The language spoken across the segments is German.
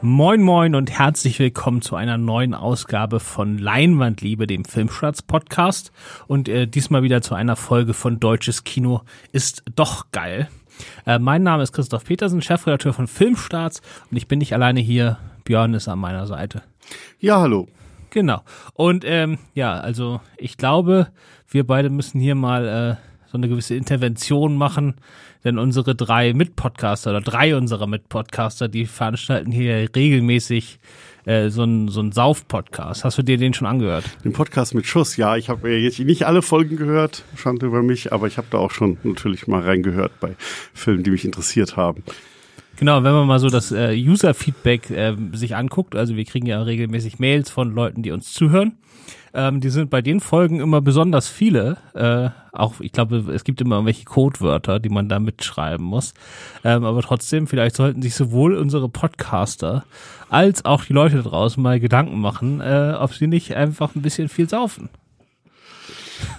Moin moin und herzlich willkommen zu einer neuen Ausgabe von Leinwandliebe, dem Filmschatz Podcast und äh, diesmal wieder zu einer Folge von Deutsches Kino ist doch geil. Äh, mein Name ist Christoph Petersen, Chefredakteur von Filmstarts und ich bin nicht alleine hier. Björn ist an meiner Seite. Ja, hallo. Genau. Und ähm, ja, also ich glaube, wir beide müssen hier mal äh, so eine gewisse Intervention machen, denn unsere drei Mitpodcaster oder drei unserer Mitpodcaster, die veranstalten hier regelmäßig äh, so ein so ein Sauf-Podcast. Hast du dir den schon angehört? Den Podcast mit Schuss, ja. Ich habe jetzt nicht alle Folgen gehört, Schande über mich, aber ich habe da auch schon natürlich mal reingehört bei Filmen, die mich interessiert haben. Genau, wenn man mal so das äh, User-Feedback äh, sich anguckt, also wir kriegen ja regelmäßig Mails von Leuten, die uns zuhören. Ähm, die sind bei den Folgen immer besonders viele. Äh, auch, ich glaube, es gibt immer irgendwelche Codewörter, die man da mitschreiben muss. Ähm, aber trotzdem, vielleicht sollten sich sowohl unsere Podcaster als auch die Leute da draußen mal Gedanken machen, äh, ob sie nicht einfach ein bisschen viel saufen.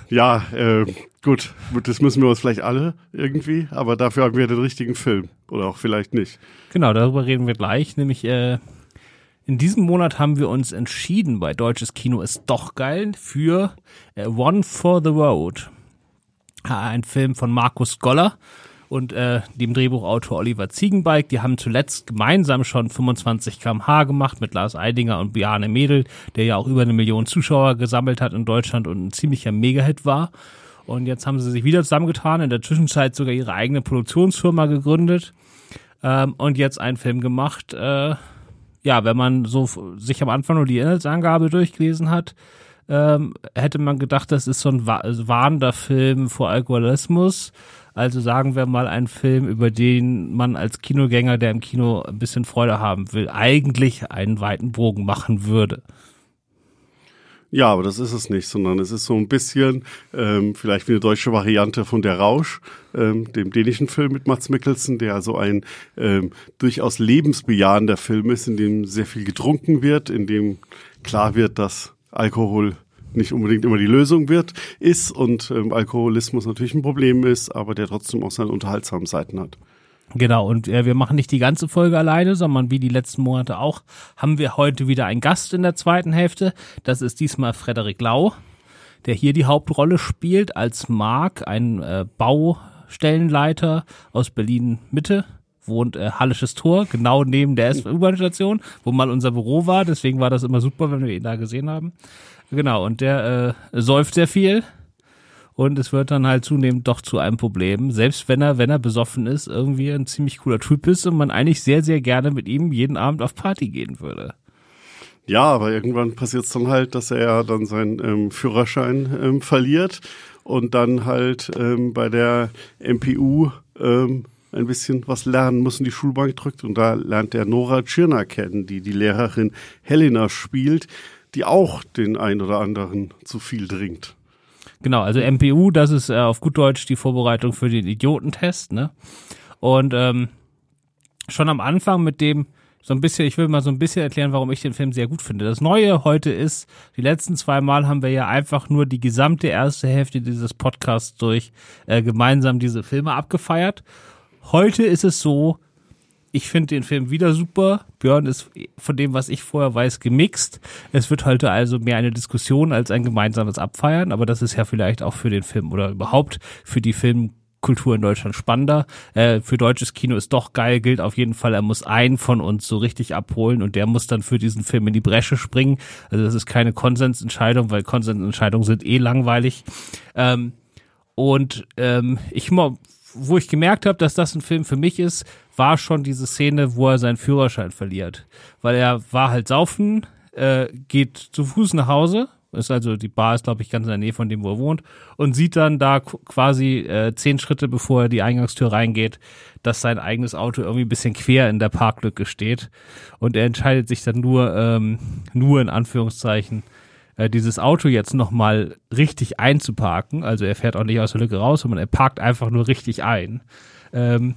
Ja, äh, gut, das müssen wir uns vielleicht alle irgendwie, aber dafür haben wir den richtigen Film. Oder auch vielleicht nicht. Genau, darüber reden wir gleich, nämlich äh, in diesem Monat haben wir uns entschieden, bei Deutsches Kino ist doch geil, für äh, One for the Road. Ein Film von Markus Goller und äh, dem Drehbuchautor Oliver Ziegenbeik. Die haben zuletzt gemeinsam schon 25 kmh gemacht mit Lars Eidinger und Bjarne Mädel, der ja auch über eine Million Zuschauer gesammelt hat in Deutschland und ein ziemlicher Mega-Hit war. Und jetzt haben sie sich wieder zusammengetan, in der Zwischenzeit sogar ihre eigene Produktionsfirma gegründet ähm, und jetzt einen Film gemacht, äh, ja, wenn man so sich am Anfang nur die Inhaltsangabe durchgelesen hat, ähm, hätte man gedacht, das ist so ein warnender Film vor Alkoholismus. Also sagen wir mal ein Film, über den man als Kinogänger, der im Kino ein bisschen Freude haben will, eigentlich einen weiten Bogen machen würde. Ja, aber das ist es nicht, sondern es ist so ein bisschen ähm, vielleicht wie eine deutsche Variante von Der Rausch, ähm, dem dänischen Film mit Mats Mikkelsen, der so ein ähm, durchaus lebensbejahender Film ist, in dem sehr viel getrunken wird, in dem klar wird, dass Alkohol nicht unbedingt immer die Lösung wird, ist und ähm, Alkoholismus natürlich ein Problem ist, aber der trotzdem auch seine unterhaltsamen Seiten hat. Genau, und äh, wir machen nicht die ganze Folge alleine, sondern wie die letzten Monate auch, haben wir heute wieder einen Gast in der zweiten Hälfte. Das ist diesmal Frederik Lau, der hier die Hauptrolle spielt als Mark, ein äh, Baustellenleiter aus Berlin Mitte wohnt äh, Hallisches Tor, genau neben der S-U-Bahn-Station, wo mal unser Büro war. Deswegen war das immer super, wenn wir ihn da gesehen haben. Genau, und der äh, säuft sehr viel, und es wird dann halt zunehmend doch zu einem Problem, selbst wenn er, wenn er besoffen ist, irgendwie ein ziemlich cooler Typ ist und man eigentlich sehr, sehr gerne mit ihm jeden Abend auf Party gehen würde. Ja, aber irgendwann passiert es dann halt, dass er dann seinen ähm, Führerschein ähm, verliert und dann halt ähm, bei der MPU ähm, ein bisschen was lernen muss und die Schulbank drückt. Und da lernt er Nora Tschirner kennen, die die Lehrerin Helena spielt, die auch den ein oder anderen zu viel trinkt. Genau, also MPU, das ist äh, auf gut Deutsch die Vorbereitung für den Idiotentest, ne? Und ähm, schon am Anfang mit dem so ein bisschen, ich will mal so ein bisschen erklären, warum ich den Film sehr gut finde. Das Neue heute ist, die letzten zwei Mal haben wir ja einfach nur die gesamte erste Hälfte dieses Podcasts durch äh, gemeinsam diese Filme abgefeiert. Heute ist es so, ich finde den Film wieder super. Björn ist von dem, was ich vorher weiß, gemixt. Es wird heute also mehr eine Diskussion als ein gemeinsames Abfeiern, aber das ist ja vielleicht auch für den Film oder überhaupt für die Filmkultur in Deutschland spannender. Äh, für deutsches Kino ist doch geil, gilt auf jeden Fall, er muss einen von uns so richtig abholen und der muss dann für diesen Film in die Bresche springen. Also das ist keine Konsensentscheidung, weil Konsensentscheidungen sind eh langweilig. Ähm, und ähm, ich wo ich gemerkt habe, dass das ein Film für mich ist, war schon diese Szene, wo er seinen Führerschein verliert. Weil er war halt saufen, äh, geht zu Fuß nach Hause, ist also die Bar ist, glaube ich, ganz in der Nähe von dem, wo er wohnt, und sieht dann da quasi äh, zehn Schritte, bevor er die Eingangstür reingeht, dass sein eigenes Auto irgendwie ein bisschen quer in der Parklücke steht. Und er entscheidet sich dann nur, ähm, nur in Anführungszeichen, äh, dieses Auto jetzt nochmal richtig einzuparken. Also er fährt auch nicht aus der Lücke raus, sondern er parkt einfach nur richtig ein. Ähm,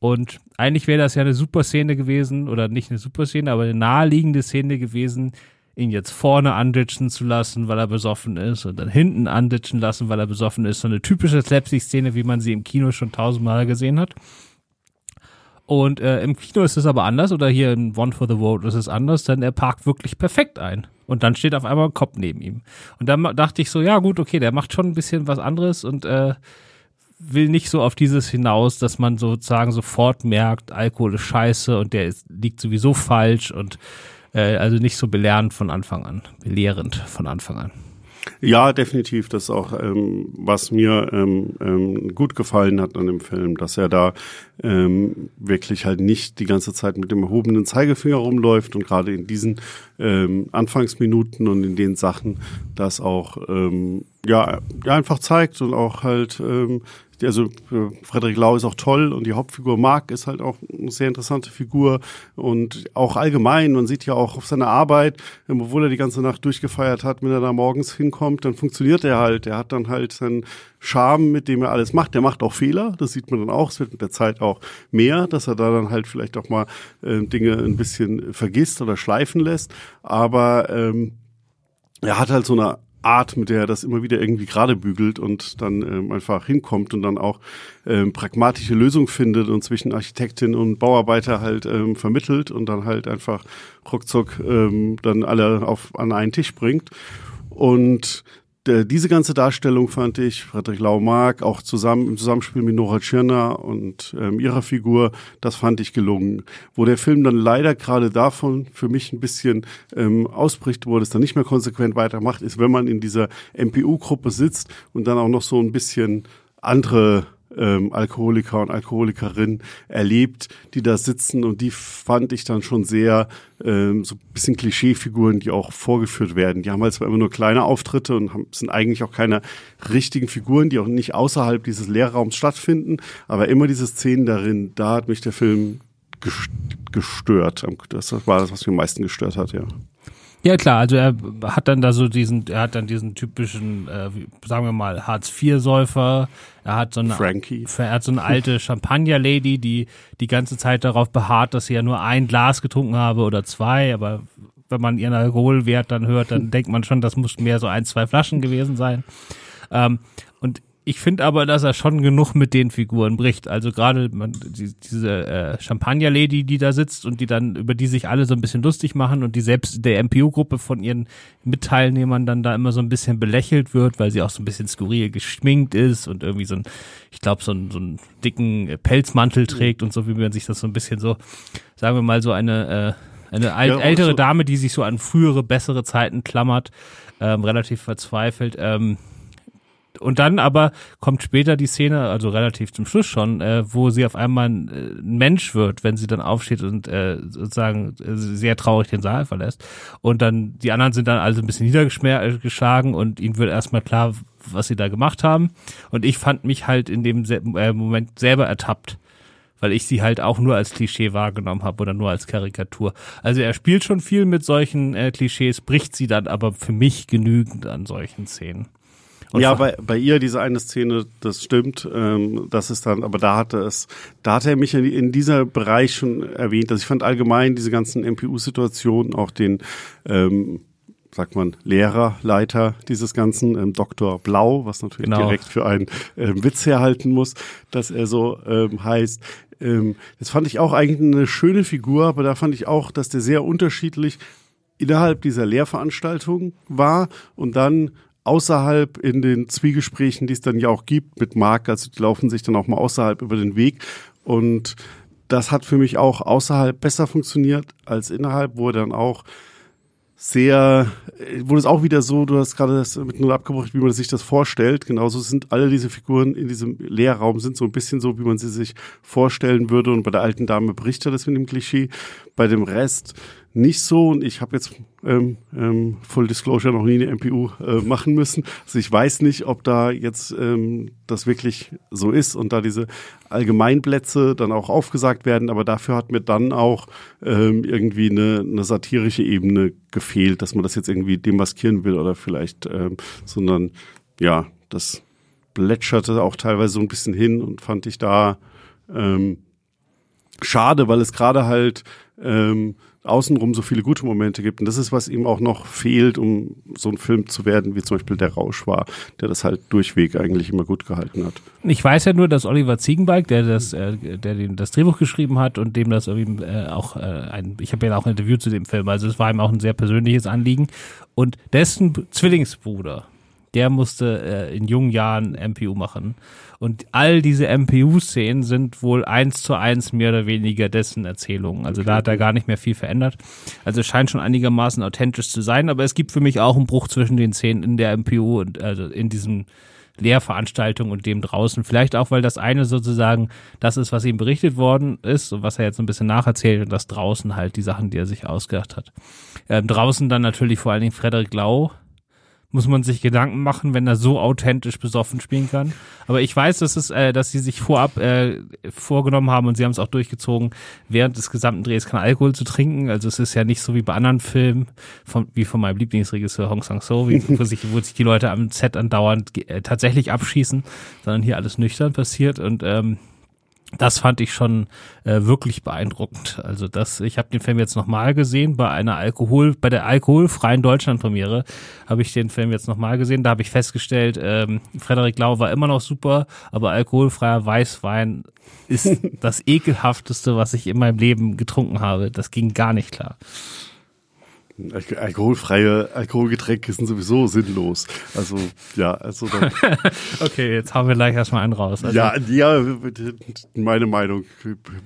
und eigentlich wäre das ja eine super Szene gewesen, oder nicht eine super Szene, aber eine naheliegende Szene gewesen, ihn jetzt vorne anditschen zu lassen, weil er besoffen ist, und dann hinten anditschen lassen, weil er besoffen ist. So eine typische Slapstick-Szene, wie man sie im Kino schon tausendmal gesehen hat. Und äh, im Kino ist es aber anders oder hier in One for the Road ist es anders, denn er parkt wirklich perfekt ein. Und dann steht auf einmal ein Kopf neben ihm. Und dann dachte ich so, ja gut, okay, der macht schon ein bisschen was anderes und äh, will nicht so auf dieses hinaus, dass man sozusagen sofort merkt, Alkohol ist scheiße und der ist, liegt sowieso falsch und äh, also nicht so belehrend von Anfang an, belehrend von Anfang an. Ja, definitiv. Das ist auch, ähm, was mir ähm, ähm, gut gefallen hat an dem Film, dass er da ähm, wirklich halt nicht die ganze Zeit mit dem erhobenen Zeigefinger rumläuft und gerade in diesen ähm, Anfangsminuten und in den Sachen das auch ähm, ja, einfach zeigt und auch halt ähm, also äh, Frederik Lau ist auch toll und die Hauptfigur Marc ist halt auch eine sehr interessante Figur und auch allgemein, man sieht ja auch auf seiner Arbeit, ähm, obwohl er die ganze Nacht durchgefeiert hat, wenn er da morgens hinkommt, dann funktioniert er halt. Er hat dann halt seinen Charme, mit dem er alles macht. Der macht auch Fehler, das sieht man dann auch. Es wird mit der Zeit auch mehr, dass er da dann halt vielleicht auch mal äh, Dinge ein bisschen vergisst oder schleifen lässt. Aber ähm, er hat halt so eine Art, mit der er das immer wieder irgendwie gerade bügelt und dann ähm, einfach hinkommt und dann auch ähm, pragmatische Lösungen findet und zwischen Architektin und Bauarbeiter halt ähm, vermittelt und dann halt einfach ruckzuck ähm, dann alle auf an einen Tisch bringt. Und diese ganze Darstellung fand ich, Friedrich Laumark, auch zusammen im Zusammenspiel mit Nora Tschirner und ähm, ihrer Figur, das fand ich gelungen. Wo der Film dann leider gerade davon für mich ein bisschen ähm, ausbricht, wo es dann nicht mehr konsequent weitermacht, ist, wenn man in dieser MPU-Gruppe sitzt und dann auch noch so ein bisschen andere ähm, Alkoholiker und Alkoholikerinnen erlebt, die da sitzen und die fand ich dann schon sehr ähm, so ein bisschen Klischeefiguren, die auch vorgeführt werden. Die haben halt zwar immer nur kleine Auftritte und haben, sind eigentlich auch keine richtigen Figuren, die auch nicht außerhalb dieses Lehrraums stattfinden, aber immer diese Szenen darin, da hat mich der Film gestört. Das war das, was mich am meisten gestört hat, ja. Ja klar, also er hat dann da so diesen, er hat dann diesen typischen, äh, sagen wir mal Hartz-IV-Säufer. Er hat so eine, Frankie. Er hat so eine alte Champagner-Lady, die die ganze Zeit darauf beharrt, dass sie ja nur ein Glas getrunken habe oder zwei, aber wenn man ihren Alkoholwert dann hört, dann denkt man schon, das muss mehr so ein, zwei Flaschen gewesen sein. Ähm, und ich finde aber, dass er schon genug mit den Figuren bricht. Also gerade die, diese äh, Champagner-Lady, die da sitzt und die dann, über die sich alle so ein bisschen lustig machen und die selbst der MPU-Gruppe von ihren Mitteilnehmern dann da immer so ein bisschen belächelt wird, weil sie auch so ein bisschen skurril geschminkt ist und irgendwie so ein, ich glaube, so, ein, so einen dicken Pelzmantel trägt und so, wie man sich das so ein bisschen so, sagen wir mal, so eine, äh, eine alt, ja, ältere so Dame, die sich so an frühere, bessere Zeiten klammert, ähm, relativ verzweifelt. Ähm, und dann aber kommt später die Szene, also relativ zum Schluss schon, äh, wo sie auf einmal ein, äh, ein Mensch wird, wenn sie dann aufsteht und äh, sozusagen äh, sehr traurig den Saal verlässt. Und dann, die anderen sind dann also ein bisschen niedergeschlagen und ihnen wird erstmal klar, was sie da gemacht haben. Und ich fand mich halt in dem äh, Moment selber ertappt weil ich sie halt auch nur als Klischee wahrgenommen habe oder nur als Karikatur. Also er spielt schon viel mit solchen äh, Klischees, bricht sie dann aber für mich genügend an solchen Szenen. Und ja, bei, bei ihr diese eine Szene, das stimmt. Ähm, das ist dann, aber da hatte es, da hat er mich in, in dieser Bereich schon erwähnt. Also ich fand allgemein diese ganzen MPU-Situationen, auch den ähm, sagt man, Lehrer, Leiter dieses Ganzen, ähm, Dr. Blau, was natürlich genau. direkt für einen ähm, Witz herhalten muss, dass er so ähm, heißt. Ähm, das fand ich auch eigentlich eine schöne Figur, aber da fand ich auch, dass der sehr unterschiedlich innerhalb dieser Lehrveranstaltung war und dann außerhalb in den Zwiegesprächen, die es dann ja auch gibt mit Marc, also die laufen sich dann auch mal außerhalb über den Weg und das hat für mich auch außerhalb besser funktioniert als innerhalb, wo er dann auch sehr, wurde es auch wieder so, du hast gerade das mit null abgebrochen, wie man sich das vorstellt. Genauso sind alle diese Figuren in diesem Lehrraum sind so ein bisschen so, wie man sie sich vorstellen würde. Und bei der alten Dame bricht er das mit dem Klischee. Bei dem Rest nicht so und ich habe jetzt ähm, ähm, Full Disclosure noch nie eine MPU äh, machen müssen. Also ich weiß nicht, ob da jetzt ähm, das wirklich so ist und da diese Allgemeinplätze dann auch aufgesagt werden, aber dafür hat mir dann auch ähm, irgendwie eine, eine satirische Ebene gefehlt, dass man das jetzt irgendwie demaskieren will oder vielleicht, ähm, sondern ja, das plätscherte auch teilweise so ein bisschen hin und fand ich da ähm, schade, weil es gerade halt ähm, außenrum so viele gute Momente gibt. Und das ist, was ihm auch noch fehlt, um so ein Film zu werden, wie zum Beispiel Der Rausch war, der das halt durchweg eigentlich immer gut gehalten hat. Ich weiß ja nur, dass Oliver Ziegenbalg, der das, äh, der das Drehbuch geschrieben hat und dem das irgendwie äh, auch äh, ein, ich habe ja auch ein Interview zu dem Film, also es war ihm auch ein sehr persönliches Anliegen. Und dessen Zwillingsbruder, der musste äh, in jungen Jahren MPU machen. Und all diese MPU-Szenen sind wohl eins zu eins mehr oder weniger dessen Erzählungen. Also da hat er gar nicht mehr viel verändert. Also es scheint schon einigermaßen authentisch zu sein, aber es gibt für mich auch einen Bruch zwischen den Szenen in der MPU und also in diesem Lehrveranstaltung und dem draußen. Vielleicht auch, weil das eine sozusagen das ist, was ihm berichtet worden ist und was er jetzt ein bisschen nacherzählt und das draußen halt die Sachen, die er sich ausgedacht hat. Ähm, draußen dann natürlich vor allen Dingen Frederik Lau, muss man sich Gedanken machen, wenn er so authentisch besoffen spielen kann. Aber ich weiß, dass es, äh, dass sie sich vorab äh, vorgenommen haben und sie haben es auch durchgezogen, während des gesamten Drehs kein Alkohol zu trinken. Also es ist ja nicht so wie bei anderen Filmen, von, wie von meinem Lieblingsregisseur Hong Sang-so, wo sich, wo sich die Leute am Set andauernd äh, tatsächlich abschießen, sondern hier alles nüchtern passiert und ähm, das fand ich schon äh, wirklich beeindruckend. Also das, ich habe den Film jetzt nochmal gesehen bei einer Alkohol, bei der alkoholfreien Deutschlandpremiere habe ich den Film jetzt nochmal gesehen. Da habe ich festgestellt, ähm, Frederik Lau war immer noch super, aber alkoholfreier Weißwein ist das ekelhafteste, was ich in meinem Leben getrunken habe. Das ging gar nicht klar. Alkoholfreie Alkoholgetränke sind sowieso sinnlos. Also, ja, also dann. okay, jetzt haben wir gleich erstmal einen raus. Also, ja, ja, meine Meinung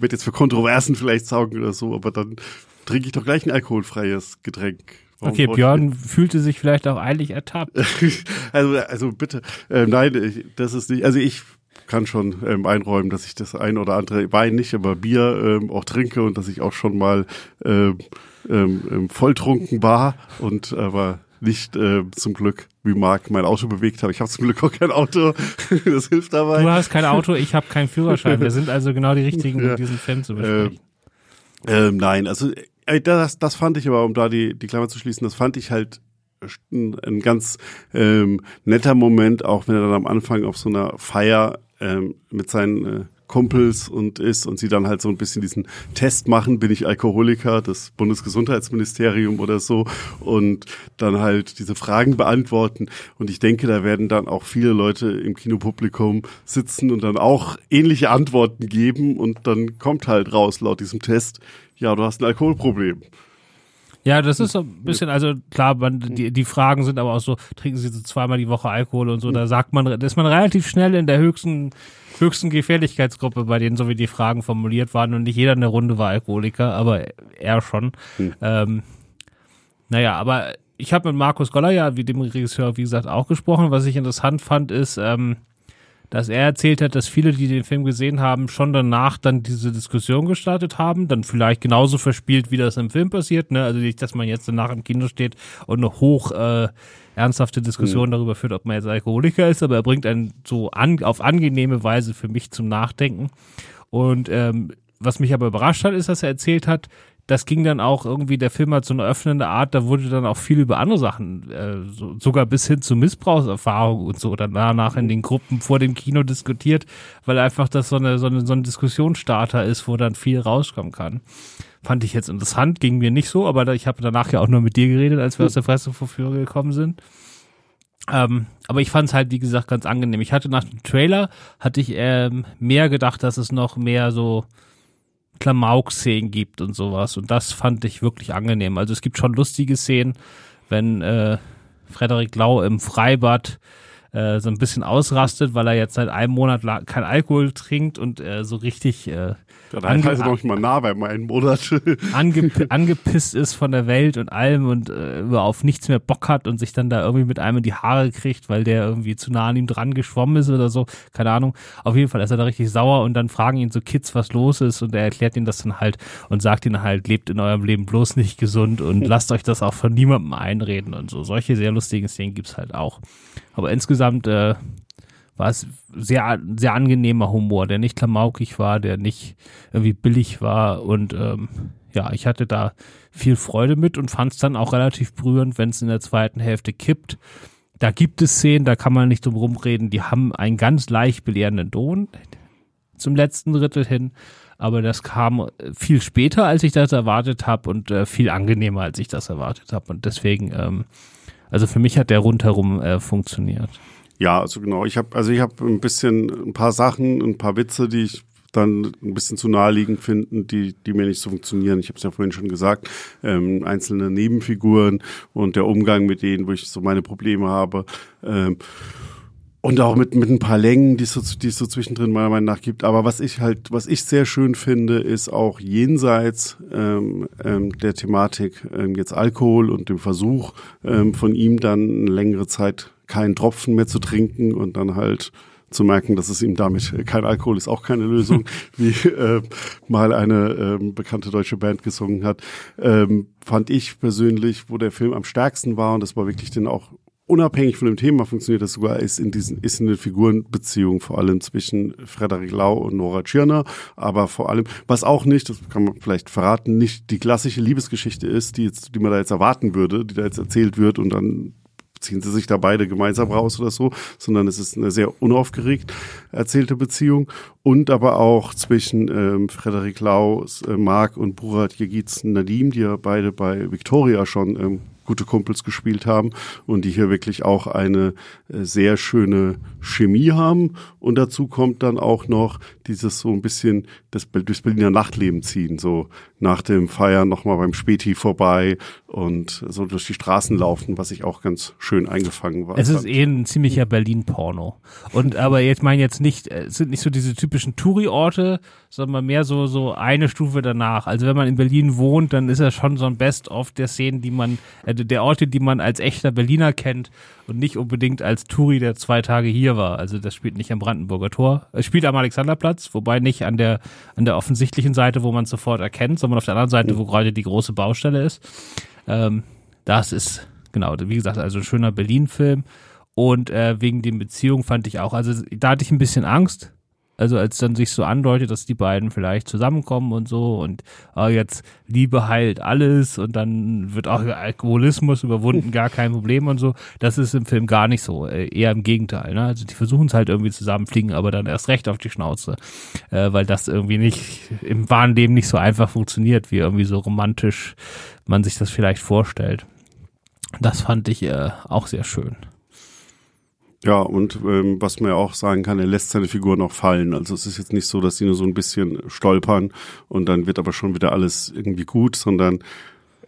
wird jetzt für Kontroversen vielleicht saugen oder so, aber dann trinke ich doch gleich ein alkoholfreies Getränk. Warum okay, Björn fühlte sich vielleicht auch eilig ertappt. also, also bitte, äh, nein, das ist nicht, also ich kann schon ähm, einräumen, dass ich das ein oder andere Wein nicht, aber Bier ähm, auch trinke und dass ich auch schon mal ähm, ähm, ähm, volltrunken war und aber nicht äh, zum Glück wie Marc mein Auto bewegt habe. Ich habe zum Glück auch kein Auto. das hilft dabei. Du hast kein Auto, ich habe keinen Führerschein. Wir sind also genau die richtigen, um diesen Film zu besprechen. Ähm, nein, also äh, das, das fand ich aber, um da die, die Klammer zu schließen, das fand ich halt ein, ein ganz ähm, netter Moment, auch wenn er dann am Anfang auf so einer Feier ähm, mit seinen äh, Kumpels und ist und sie dann halt so ein bisschen diesen Test machen, bin ich Alkoholiker, das Bundesgesundheitsministerium oder so und dann halt diese Fragen beantworten und ich denke, da werden dann auch viele Leute im Kinopublikum sitzen und dann auch ähnliche Antworten geben und dann kommt halt raus laut diesem Test, ja, du hast ein Alkoholproblem. Ja, das ist so ein bisschen, also klar, man, die, die Fragen sind aber auch so, trinken Sie so zweimal die Woche Alkohol und so, da sagt man, da ist man relativ schnell in der höchsten höchsten Gefährlichkeitsgruppe, bei denen so wie die Fragen formuliert waren und nicht jeder in der Runde war Alkoholiker, aber er schon. Hm. Ähm, naja, aber ich habe mit Markus Goller ja, wie dem Regisseur, wie gesagt, auch gesprochen. Was ich interessant fand, ist, ähm, dass er erzählt hat, dass viele, die den Film gesehen haben, schon danach dann diese Diskussion gestartet haben, dann vielleicht genauso verspielt, wie das im Film passiert, ne? Also nicht, dass man jetzt danach im Kino steht und eine hoch äh, ernsthafte Diskussion mhm. darüber führt, ob man jetzt Alkoholiker ist, aber er bringt einen so an, auf angenehme Weise für mich zum Nachdenken. Und ähm, was mich aber überrascht hat, ist, dass er erzählt hat, das ging dann auch irgendwie, der Film hat so eine öffnende Art, da wurde dann auch viel über andere Sachen, äh, so, sogar bis hin zu Missbrauchserfahrung und so, dann danach in den Gruppen vor dem Kino diskutiert, weil einfach das so eine, so eine, so ein Diskussionsstarter ist, wo dann viel rauskommen kann. Fand ich jetzt interessant, ging mir nicht so, aber ich habe danach ja auch nur mit dir geredet, als wir aus der Pressevorführung gekommen sind. Ähm, aber ich fand es halt, wie gesagt, ganz angenehm. Ich hatte nach dem Trailer, hatte ich ähm, mehr gedacht, dass es noch mehr so Klamauk-Szenen gibt und sowas. Und das fand ich wirklich angenehm. Also es gibt schon lustige Szenen, wenn äh, Frederik Lau im Freibad äh, so ein bisschen ausrastet, weil er jetzt seit einem Monat kein Alkohol trinkt und äh, so richtig äh, ja, dann heißt noch nicht mal nah bei meinen Monat. Ange angepisst ist von der Welt und allem und äh, auf nichts mehr Bock hat und sich dann da irgendwie mit einem in die Haare kriegt, weil der irgendwie zu nah an ihm dran geschwommen ist oder so. Keine Ahnung. Auf jeden Fall ist er da richtig sauer und dann fragen ihn so Kids, was los ist und er erklärt ihnen das dann halt und sagt ihnen halt, lebt in eurem Leben bloß nicht gesund und lasst euch das auch von niemandem einreden und so. Solche sehr lustigen Szenen gibt's halt auch. Aber insgesamt äh, war es sehr, sehr angenehmer Humor, der nicht klamaukig war, der nicht irgendwie billig war und ähm, ja, ich hatte da viel Freude mit und fand es dann auch relativ berührend, wenn es in der zweiten Hälfte kippt. Da gibt es Szenen, da kann man nicht drum rumreden, die haben einen ganz leicht belehrenden Ton zum letzten Drittel hin, aber das kam viel später, als ich das erwartet habe und äh, viel angenehmer, als ich das erwartet habe. Und deswegen, ähm, also für mich hat der rundherum äh, funktioniert. Ja, also genau. Ich habe also ich habe ein bisschen ein paar Sachen, ein paar Witze, die ich dann ein bisschen zu naheliegend finden, die, die mir nicht so funktionieren. Ich habe es ja vorhin schon gesagt, ähm, einzelne Nebenfiguren und der Umgang mit denen, wo ich so meine Probleme habe. Ähm, und auch mit, mit ein paar Längen, die es, so, die es so zwischendrin meiner Meinung nach gibt. Aber was ich halt, was ich sehr schön finde, ist auch jenseits ähm, ähm, der Thematik ähm, jetzt Alkohol und dem Versuch ähm, von ihm dann eine längere Zeit keinen Tropfen mehr zu trinken und dann halt zu merken, dass es ihm damit kein Alkohol ist auch keine Lösung, wie äh, mal eine äh, bekannte deutsche Band gesungen hat, ähm, fand ich persönlich, wo der Film am stärksten war und das war wirklich den auch unabhängig von dem Thema funktioniert das sogar, ist in diesen, ist in den Figurenbeziehungen, vor allem zwischen Frederik Lau und Nora Tschirner, aber vor allem, was auch nicht, das kann man vielleicht verraten, nicht die klassische Liebesgeschichte ist, die jetzt, die man da jetzt erwarten würde, die da jetzt erzählt wird und dann ziehen sie sich da beide gemeinsam raus oder so, sondern es ist eine sehr unaufgeregt erzählte Beziehung und aber auch zwischen ähm, Frederik Lau, äh, Marc und Burat Yegiz Nadim, die ja beide bei Victoria schon ähm, gute Kumpels gespielt haben und die hier wirklich auch eine äh, sehr schöne Chemie haben. Und dazu kommt dann auch noch dieses so ein bisschen das, durchs Berliner Nachtleben ziehen, so nach dem Feiern nochmal beim Späti vorbei und so durch die Straßen laufen, was ich auch ganz schön eingefangen war. Es ist eh ein ziemlicher Berlin-Porno. Und aber jetzt meine jetzt nicht, es sind nicht so diese typischen Touri-Orte, sondern mehr so, so eine Stufe danach. Also wenn man in Berlin wohnt, dann ist er schon so ein Best-of der Szenen, die man, äh, der Orte, die man als echter Berliner kennt und nicht unbedingt als Touri, der zwei Tage hier war. Also das spielt nicht am Brandenburger Tor. Es spielt am Alexanderplatz, wobei nicht an der, an der offensichtlichen Seite, wo man es sofort erkennt, sondern auf der anderen Seite, wo gerade die große Baustelle ist. Ähm, das ist, genau, wie gesagt, also ein schöner Berlin-Film. Und äh, wegen den Beziehungen fand ich auch, also da hatte ich ein bisschen Angst, also als dann sich so andeutet, dass die beiden vielleicht zusammenkommen und so und oh, jetzt Liebe heilt alles und dann wird auch Alkoholismus überwunden, gar kein Problem und so. Das ist im Film gar nicht so, äh, eher im Gegenteil. Ne? Also die versuchen es halt irgendwie zusammenfliegen, aber dann erst recht auf die Schnauze, äh, weil das irgendwie nicht im wahren Leben nicht so einfach funktioniert, wie irgendwie so romantisch man sich das vielleicht vorstellt. Das fand ich äh, auch sehr schön. Ja, und ähm, was man ja auch sagen kann, er lässt seine Figur noch fallen. Also es ist jetzt nicht so, dass sie nur so ein bisschen stolpern und dann wird aber schon wieder alles irgendwie gut, sondern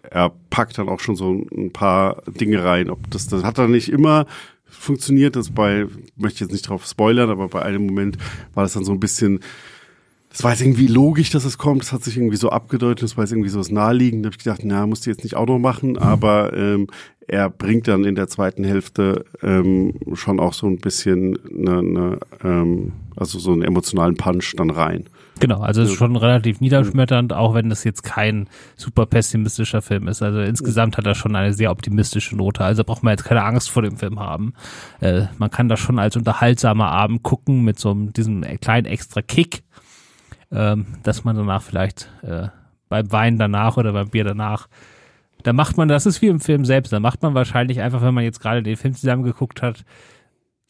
er packt dann auch schon so ein paar Dinge rein. Ob das, das hat er nicht immer funktioniert, das bei, möchte ich jetzt nicht drauf spoilern, aber bei einem Moment war das dann so ein bisschen, das war jetzt irgendwie logisch, dass es kommt. Das hat sich irgendwie so abgedeutet. Das war jetzt irgendwie so das Naheliegend. Da habe ich gedacht, na, musst du jetzt nicht auch noch machen. Aber ähm, er bringt dann in der zweiten Hälfte ähm, schon auch so ein bisschen eine, eine, ähm, also so einen emotionalen Punch dann rein. Genau, also es ist schon relativ niederschmetternd, auch wenn das jetzt kein super pessimistischer Film ist. Also insgesamt hat er schon eine sehr optimistische Note. Also braucht man jetzt keine Angst vor dem Film haben. Äh, man kann das schon als unterhaltsamer Abend gucken mit so einem, diesem kleinen extra Kick ähm, dass man danach vielleicht äh, beim Wein danach oder beim Bier danach, da macht man, das ist wie im Film selbst, da macht man wahrscheinlich einfach, wenn man jetzt gerade den Film zusammen geguckt hat,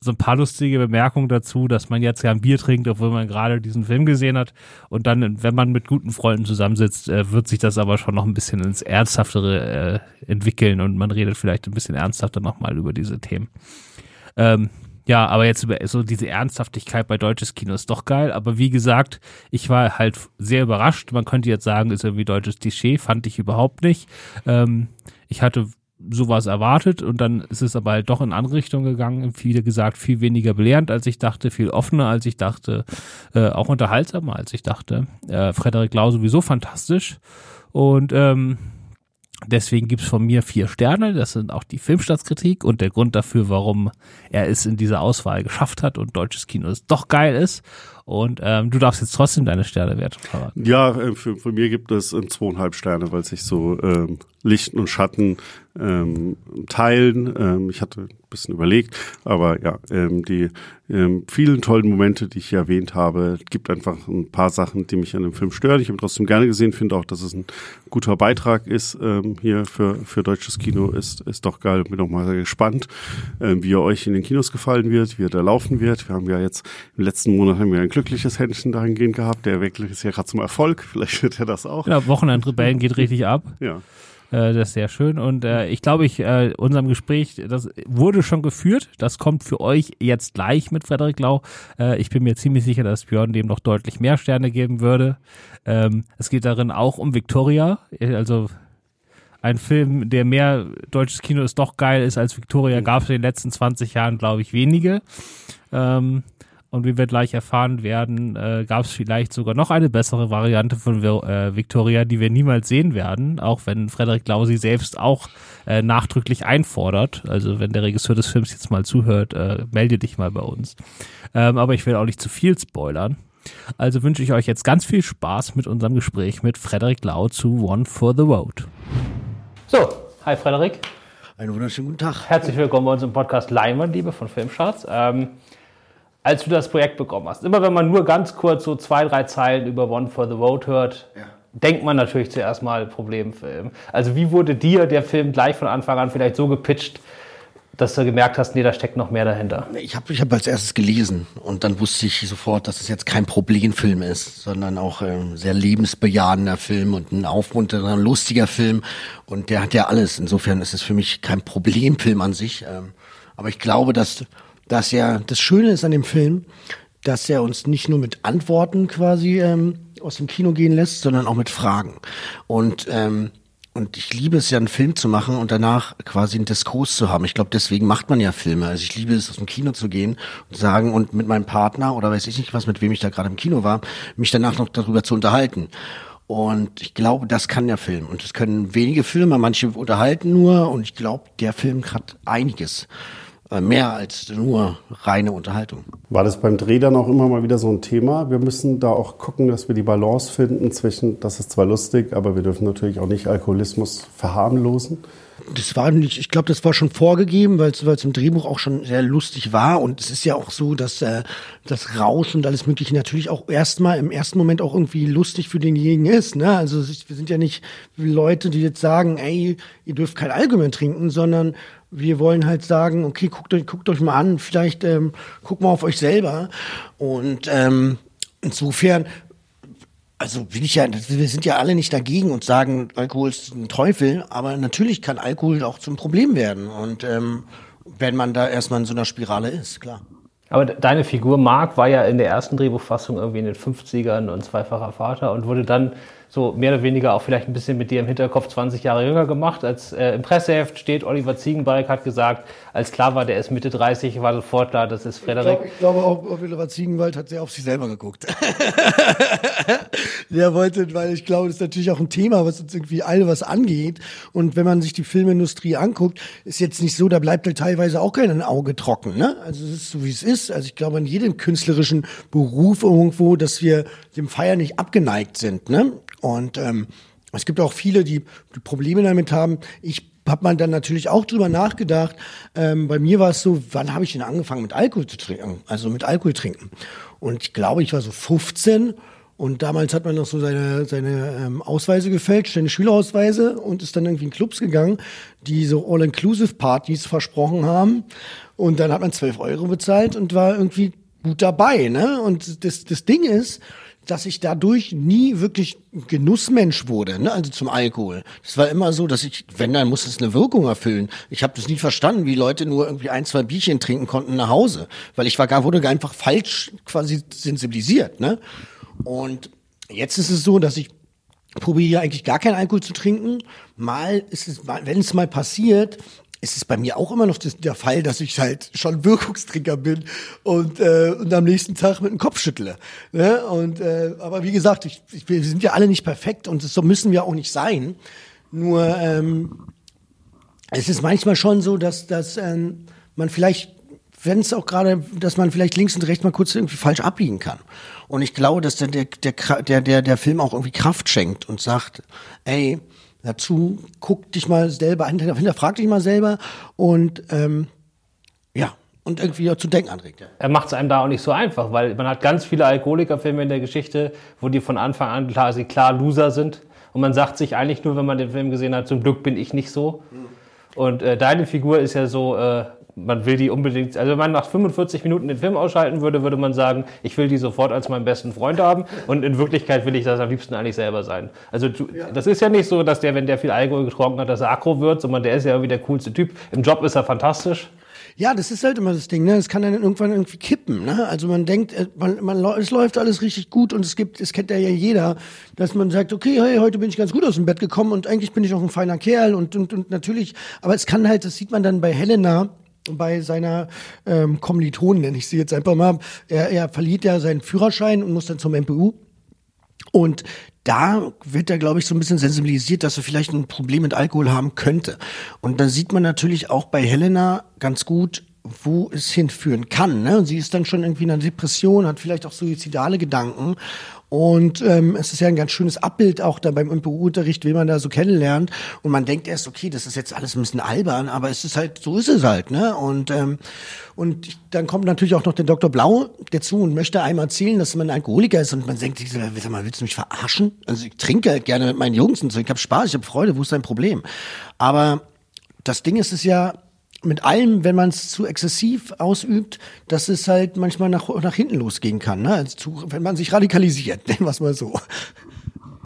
so ein paar lustige Bemerkungen dazu, dass man jetzt ja ein Bier trinkt, obwohl man gerade diesen Film gesehen hat. Und dann, wenn man mit guten Freunden zusammensitzt, äh, wird sich das aber schon noch ein bisschen ins Ernsthaftere äh, entwickeln und man redet vielleicht ein bisschen ernsthafter nochmal über diese Themen. Ähm, ja, aber jetzt über so diese Ernsthaftigkeit bei deutsches Kino ist doch geil. Aber wie gesagt, ich war halt sehr überrascht. Man könnte jetzt sagen, ist irgendwie deutsches Klischee, fand ich überhaupt nicht. Ähm, ich hatte sowas erwartet und dann ist es aber halt doch in andere Richtung gegangen. Viele gesagt, viel weniger belehrend, als ich dachte, viel offener, als ich dachte, äh, auch unterhaltsamer, als ich dachte. Äh, Frederik Lau sowieso fantastisch und ähm, Deswegen gibt's von mir vier Sterne. Das sind auch die Filmstadtkritik und der Grund dafür, warum er es in dieser Auswahl geschafft hat und deutsches Kino doch geil ist. Und ähm, du darfst jetzt trotzdem deine Sternewerte verraten. Ja, äh, für, für mir gibt es ähm, zweieinhalb Sterne, weil sich so ähm, Licht und Schatten ähm, teilen. Ähm, ich hatte ein bisschen überlegt, aber ja, ähm, die ähm, vielen tollen Momente, die ich hier erwähnt habe, gibt einfach ein paar Sachen, die mich an dem Film stören. Ich habe trotzdem gerne gesehen, finde auch, dass es ein guter Beitrag ist ähm, hier für, für deutsches Kino. Ist, ist doch geil. Bin auch mal gespannt, ähm, wie er euch in den Kinos gefallen wird, wie er da laufen wird. Wir haben ja jetzt im letzten Monat haben wir ein Glück glückliches Händchen dahingehend gehabt. Der wirklich ist ja gerade zum Erfolg. Vielleicht wird er das auch. Ja, Wochenendrebellen geht richtig ab. Ja. Äh, das ist sehr schön. Und äh, ich glaube, ich, äh, unserem Gespräch, das wurde schon geführt. Das kommt für euch jetzt gleich mit Frederik Lau. Äh, ich bin mir ziemlich sicher, dass Björn dem noch deutlich mehr Sterne geben würde. Ähm, es geht darin auch um Victoria. Also ein Film, der mehr deutsches Kino ist doch geil ist als Victoria, gab es in den letzten 20 Jahren, glaube ich, wenige. Ähm, und wie wir gleich erfahren werden, äh, gab es vielleicht sogar noch eine bessere Variante von äh, Victoria, die wir niemals sehen werden, auch wenn Frederik Lausi selbst auch äh, nachdrücklich einfordert. Also wenn der Regisseur des Films jetzt mal zuhört, äh, melde dich mal bei uns. Ähm, aber ich will auch nicht zu viel spoilern. Also wünsche ich euch jetzt ganz viel Spaß mit unserem Gespräch mit Frederik Lau zu One for the Road. So, hi Frederik. Einen wunderschönen guten Tag. Herzlich willkommen bei unserem Podcast Leinwandliebe von Filmcharts. Ähm, als du das Projekt bekommen hast. Immer wenn man nur ganz kurz so zwei, drei Zeilen über One for the Road hört, ja. denkt man natürlich zuerst mal Problemfilm. Also wie wurde dir der Film gleich von Anfang an vielleicht so gepitcht, dass du gemerkt hast, nee, da steckt noch mehr dahinter? Ich habe ich hab als erstes gelesen und dann wusste ich sofort, dass es jetzt kein Problemfilm ist, sondern auch ein sehr lebensbejahender Film und ein aufmunternder, lustiger Film. Und der hat ja alles. Insofern ist es für mich kein Problemfilm an sich. Ähm, aber ich glaube, dass dass ja das Schöne ist an dem Film, dass er uns nicht nur mit Antworten quasi ähm, aus dem Kino gehen lässt, sondern auch mit Fragen. Und ähm, und ich liebe es ja, einen Film zu machen und danach quasi einen Diskurs zu haben. Ich glaube, deswegen macht man ja Filme. Also ich liebe es, aus dem Kino zu gehen und sagen und mit meinem Partner oder weiß ich nicht was, mit wem ich da gerade im Kino war, mich danach noch darüber zu unterhalten. Und ich glaube, das kann der Film. Und das können wenige Filme, manche unterhalten nur. Und ich glaube, der Film hat einiges. Äh, mehr als nur reine Unterhaltung. War das beim Dreh dann auch immer mal wieder so ein Thema? Wir müssen da auch gucken, dass wir die Balance finden zwischen, das ist zwar lustig, aber wir dürfen natürlich auch nicht Alkoholismus verharmlosen. Das war nicht, ich glaube, das war schon vorgegeben, weil es im Drehbuch auch schon sehr lustig war. Und es ist ja auch so, dass äh, das Rausch und alles Mögliche natürlich auch erstmal im ersten Moment auch irgendwie lustig für denjenigen ist. Ne? Also wir sind ja nicht Leute, die jetzt sagen, ey, ihr dürft kein Alkohol trinken, sondern wir wollen halt sagen, okay, guckt euch, guckt euch mal an, vielleicht ähm, guckt mal auf euch selber. Und ähm, insofern, also bin ich ja, wir sind ja alle nicht dagegen und sagen, Alkohol ist ein Teufel, aber natürlich kann Alkohol auch zum Problem werden. Und ähm, wenn man da erstmal in so einer Spirale ist, klar. Aber deine Figur Mark war ja in der ersten Drehbuchfassung irgendwie in den 50ern und zweifacher Vater und wurde dann so mehr oder weniger auch vielleicht ein bisschen mit dir im Hinterkopf 20 Jahre jünger gemacht. Als äh, im Presseheft steht, Oliver Ziegenbalg hat gesagt, als klar war, der ist Mitte 30, war sofort klar, das ist Frederik. Ich, glaub, ich glaube auch, Oliver Ziegenwald hat sehr auf sich selber geguckt. der wollte, weil ich glaube, das ist natürlich auch ein Thema, was uns irgendwie alle was angeht. Und wenn man sich die Filmindustrie anguckt, ist jetzt nicht so, da bleibt halt teilweise auch kein Auge trocken. Ne? Also es ist so, wie es ist. Also ich glaube, in jedem künstlerischen Beruf irgendwo, dass wir dem Feier nicht abgeneigt sind. Ne? Und ähm, es gibt auch viele, die, Probleme damit haben. Ich habe man dann natürlich auch drüber nachgedacht. Ähm, bei mir war es so, wann habe ich denn angefangen mit Alkohol zu trinken? Also mit Alkohol trinken. Und ich glaube, ich war so 15 und damals hat man noch so seine, seine ähm, Ausweise gefälscht, seine Schülerausweise und ist dann irgendwie in Clubs gegangen, die so All-Inclusive-Partys versprochen haben. Und dann hat man 12 Euro bezahlt und war irgendwie gut dabei. Ne? Und das, das Ding ist, dass ich dadurch nie wirklich Genussmensch wurde, ne? also zum Alkohol. Das war immer so, dass ich, wenn, dann muss es eine Wirkung erfüllen. Ich habe das nie verstanden, wie Leute nur irgendwie ein, zwei Bierchen trinken konnten nach Hause, weil ich war gar wurde einfach falsch quasi sensibilisiert. Ne? Und jetzt ist es so, dass ich probiere eigentlich gar keinen Alkohol zu trinken. Mal ist es, wenn es mal passiert, ist es bei mir auch immer noch das, der Fall, dass ich halt schon Wirkungstrinker bin und, äh, und am nächsten Tag mit dem Kopf schüttle. Ne? Und, äh, aber wie gesagt, ich, ich, wir sind ja alle nicht perfekt und so müssen wir auch nicht sein. Nur ähm, es ist manchmal schon so, dass, dass ähm, man vielleicht, wenn es auch gerade, dass man vielleicht links und rechts mal kurz irgendwie falsch abbiegen kann. Und ich glaube, dass der, der, der, der, der Film auch irgendwie Kraft schenkt und sagt, ey, dazu, guck dich mal selber, hinterfrag dich mal selber und ähm, ja, und irgendwie auch zu denken anregt. Ja. Er macht es einem da auch nicht so einfach, weil man hat ganz viele Alkoholikerfilme in der Geschichte, wo die von Anfang an klar, sie klar Loser sind. Und man sagt sich eigentlich nur, wenn man den Film gesehen hat, zum Glück bin ich nicht so. Mhm. Und äh, deine Figur ist ja so, äh, man will die unbedingt, also wenn man nach 45 Minuten den Film ausschalten würde, würde man sagen, ich will die sofort als meinen besten Freund haben und in Wirklichkeit will ich das am liebsten eigentlich selber sein. Also ja. das ist ja nicht so, dass der, wenn der viel Alkohol getrunken hat, dass er aggro wird, sondern der ist ja irgendwie der coolste Typ. Im Job ist er fantastisch. Ja, das ist halt immer das Ding, ne? Es kann dann irgendwann irgendwie kippen, ne? Also man denkt, äh, man, man, es läuft alles richtig gut und es gibt, es kennt ja jeder, dass man sagt, okay, hey, heute bin ich ganz gut aus dem Bett gekommen und eigentlich bin ich auch ein feiner Kerl und, und, und natürlich, aber es kann halt, das sieht man dann bei Helena, bei seiner ähm, Kommilitonen, nenne ich sie jetzt einfach mal. Er, er verliert ja seinen Führerschein und muss dann zum MPU. Und da wird er, glaube ich, so ein bisschen sensibilisiert, dass er vielleicht ein Problem mit Alkohol haben könnte. Und da sieht man natürlich auch bei Helena ganz gut, wo es hinführen kann. Ne? Und sie ist dann schon irgendwie in einer Depression, hat vielleicht auch suizidale Gedanken. Und ähm, es ist ja ein ganz schönes Abbild auch da beim MPU-Unterricht, wie man da so kennenlernt. Und man denkt erst, okay, das ist jetzt alles ein bisschen albern, aber es ist halt, so ist es halt, ne? Und, ähm, und dann kommt natürlich auch noch der Dr. Blau dazu und möchte einem erzählen, dass man Alkoholiker ist. Und man denkt sich, sag mal, willst du mich verarschen? Also ich trinke halt gerne mit meinen Jungs und so, ich habe Spaß, ich habe Freude, wo ist dein Problem? Aber das Ding ist es ja, mit allem, wenn man es zu exzessiv ausübt, dass es halt manchmal nach, nach hinten losgehen kann. Ne? Also zu, wenn man sich radikalisiert, nennen wir es mal so.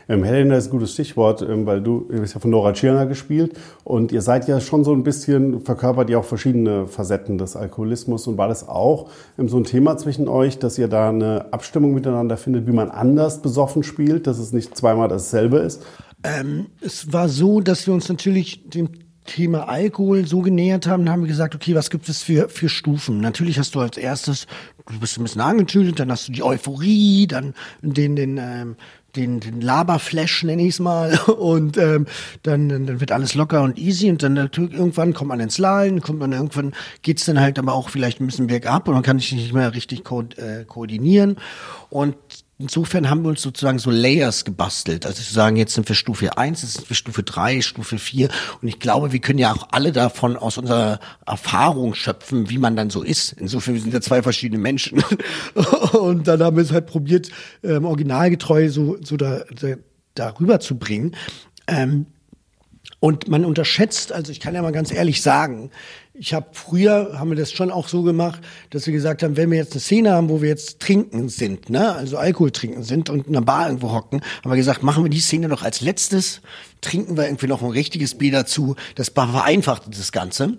Ähm, Helena ist ein gutes Stichwort, ähm, weil du, du bist ja von Nora Tschirner gespielt und ihr seid ja schon so ein bisschen, verkörpert ihr auch verschiedene Facetten des Alkoholismus und war das auch ähm, so ein Thema zwischen euch, dass ihr da eine Abstimmung miteinander findet, wie man anders besoffen spielt, dass es nicht zweimal dasselbe ist? Ähm, es war so, dass wir uns natürlich dem Thema Alkohol so genähert haben, haben wir gesagt, okay, was gibt es für, für Stufen? Natürlich hast du als erstes, du bist ein bisschen angetüdelt, dann hast du die Euphorie, dann den, den, ähm, den, den Laberflash nenne ich es mal und ähm, dann, dann wird alles locker und easy und dann natürlich irgendwann kommt man ins Lallen, kommt man irgendwann geht's dann halt aber auch vielleicht ein bisschen bergab und man kann sich nicht mehr richtig ko äh, koordinieren und Insofern haben wir uns sozusagen so Layers gebastelt. Also zu sagen, jetzt sind wir Stufe 1, jetzt sind wir Stufe 3, Stufe 4. Und ich glaube, wir können ja auch alle davon aus unserer Erfahrung schöpfen, wie man dann so ist. Insofern sind ja zwei verschiedene Menschen. Und dann haben wir es halt probiert, ähm, originalgetreu so, so da, da, darüber zu bringen. Ähm, und man unterschätzt, also ich kann ja mal ganz ehrlich sagen, ich habe früher, haben wir das schon auch so gemacht, dass wir gesagt haben, wenn wir jetzt eine Szene haben, wo wir jetzt trinken sind, ne, also Alkohol trinken sind und in einer Bar irgendwo hocken, haben wir gesagt, machen wir die Szene doch als letztes, trinken wir irgendwie noch ein richtiges Bier dazu. Das vereinfacht das Ganze.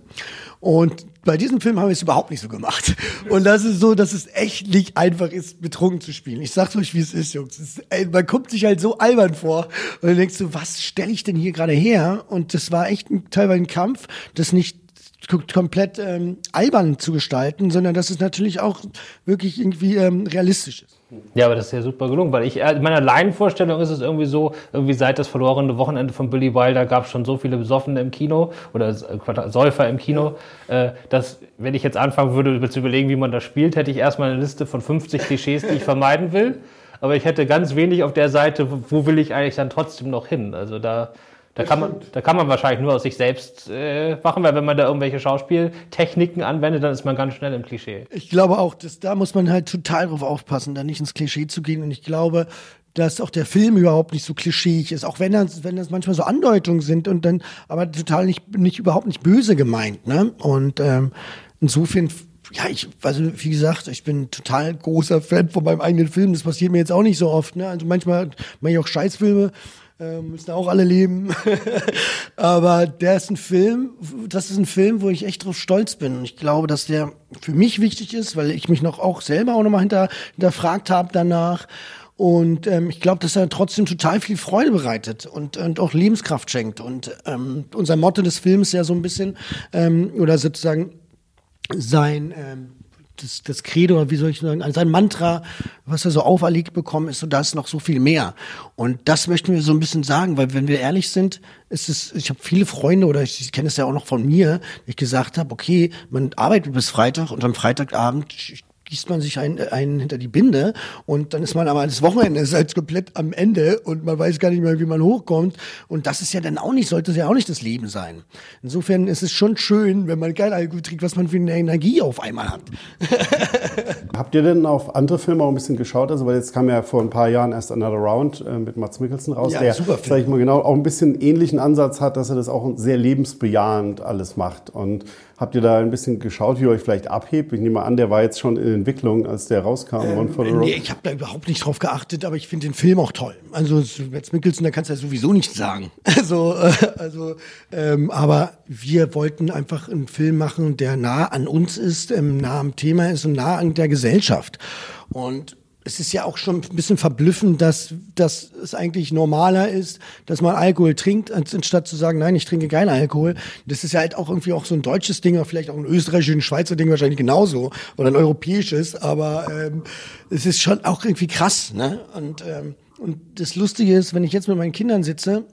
Und bei diesem Film haben wir es überhaupt nicht so gemacht. Und das ist so, dass es echt nicht einfach ist, betrunken zu spielen. Ich sag's euch, wie es ist, Jungs. Ist, ey, man kommt sich halt so albern vor. Und dann denkst du, was stelle ich denn hier gerade her? Und das war echt ein, teilweise ein Kampf, das nicht komplett ähm, albern zu gestalten, sondern dass es natürlich auch wirklich irgendwie ähm, realistisch ist. Ja, aber das ist ja super gelungen, weil ich, in meiner Laienvorstellung ist es irgendwie so, irgendwie seit das verlorene Wochenende von Billy Wilder gab es schon so viele Besoffene im Kino oder äh, Säufer im Kino, äh, dass, wenn ich jetzt anfangen würde, zu überlegen, wie man das spielt, hätte ich erstmal eine Liste von 50 Klischees, die ich vermeiden will. Aber ich hätte ganz wenig auf der Seite, wo will ich eigentlich dann trotzdem noch hin? Also da, da kann, man, da kann man wahrscheinlich nur aus sich selbst äh, machen, weil wenn man da irgendwelche Schauspieltechniken anwendet, dann ist man ganz schnell im Klischee. Ich glaube auch, dass da muss man halt total drauf aufpassen, da nicht ins Klischee zu gehen. Und ich glaube, dass auch der Film überhaupt nicht so klischeeig ist, auch wenn das, wenn das manchmal so Andeutungen sind und dann aber total nicht, nicht überhaupt nicht böse gemeint. Ne? Und ähm, insofern ja, ich, also wie gesagt, ich bin total großer Fan von meinem eigenen Film. Das passiert mir jetzt auch nicht so oft. Ne? Also manchmal mache ich auch Scheißfilme, äh, müssen auch alle leben. Aber der ist ein Film, das ist ein Film, wo ich echt drauf stolz bin. Und ich glaube, dass der für mich wichtig ist, weil ich mich noch auch selber auch nochmal hinter, hinterfragt habe danach. Und ähm, ich glaube, dass er trotzdem total viel Freude bereitet und, und auch Lebenskraft schenkt. Und ähm, unser Motto des Films ist ja so ein bisschen, ähm, oder sozusagen sein ähm, das, das Credo, wie soll ich sagen, sein Mantra, was er so auferlegt bekommen ist, so da ist noch so viel mehr. Und das möchten wir so ein bisschen sagen, weil wenn wir ehrlich sind, ist es, ich habe viele Freunde oder ich, ich kenne es ja auch noch von mir, ich gesagt habe, okay, man arbeitet bis Freitag und am Freitagabend gießt man sich einen, einen hinter die Binde und dann ist man aber das Wochenende ist halt komplett am Ende und man weiß gar nicht mehr, wie man hochkommt. Und das ist ja dann auch nicht, sollte ja auch nicht das Leben sein. Insofern ist es schon schön, wenn man kein Alkohol trinkt, was man für eine Energie auf einmal hat. Habt ihr denn auf andere Filme auch ein bisschen geschaut? Also, weil jetzt kam ja vor ein paar Jahren erst Another Round äh, mit Mats Mikkelsen raus, Ja, der, sag ich mal genau, auch ein bisschen ähnlichen Ansatz hat, dass er das auch sehr lebensbejahend alles macht. Und habt ihr da ein bisschen geschaut, wie ihr euch vielleicht abhebt? Ich nehme an, der war jetzt schon in Entwicklung, als der rauskam, One for the Road. Nee, ich habe da überhaupt nicht drauf geachtet, aber ich finde den Film auch toll. Also Mads Mikkelsen, da kannst du ja sowieso nichts sagen. Also, äh, also ähm, aber wir wollten einfach einen Film machen, der nah an uns ist, ähm, nah am Thema ist und nah an der Gesellschaft. Und es ist ja auch schon ein bisschen verblüffend, dass, dass es eigentlich normaler ist, dass man Alkohol trinkt, anstatt zu sagen, nein, ich trinke keinen Alkohol. Das ist ja halt auch irgendwie auch so ein deutsches Ding, oder vielleicht auch ein österreichisches, ein Schweizer Ding wahrscheinlich genauso oder ein europäisches, aber ähm, es ist schon auch irgendwie krass. Ne? Und, ähm, und das Lustige ist, wenn ich jetzt mit meinen Kindern sitze,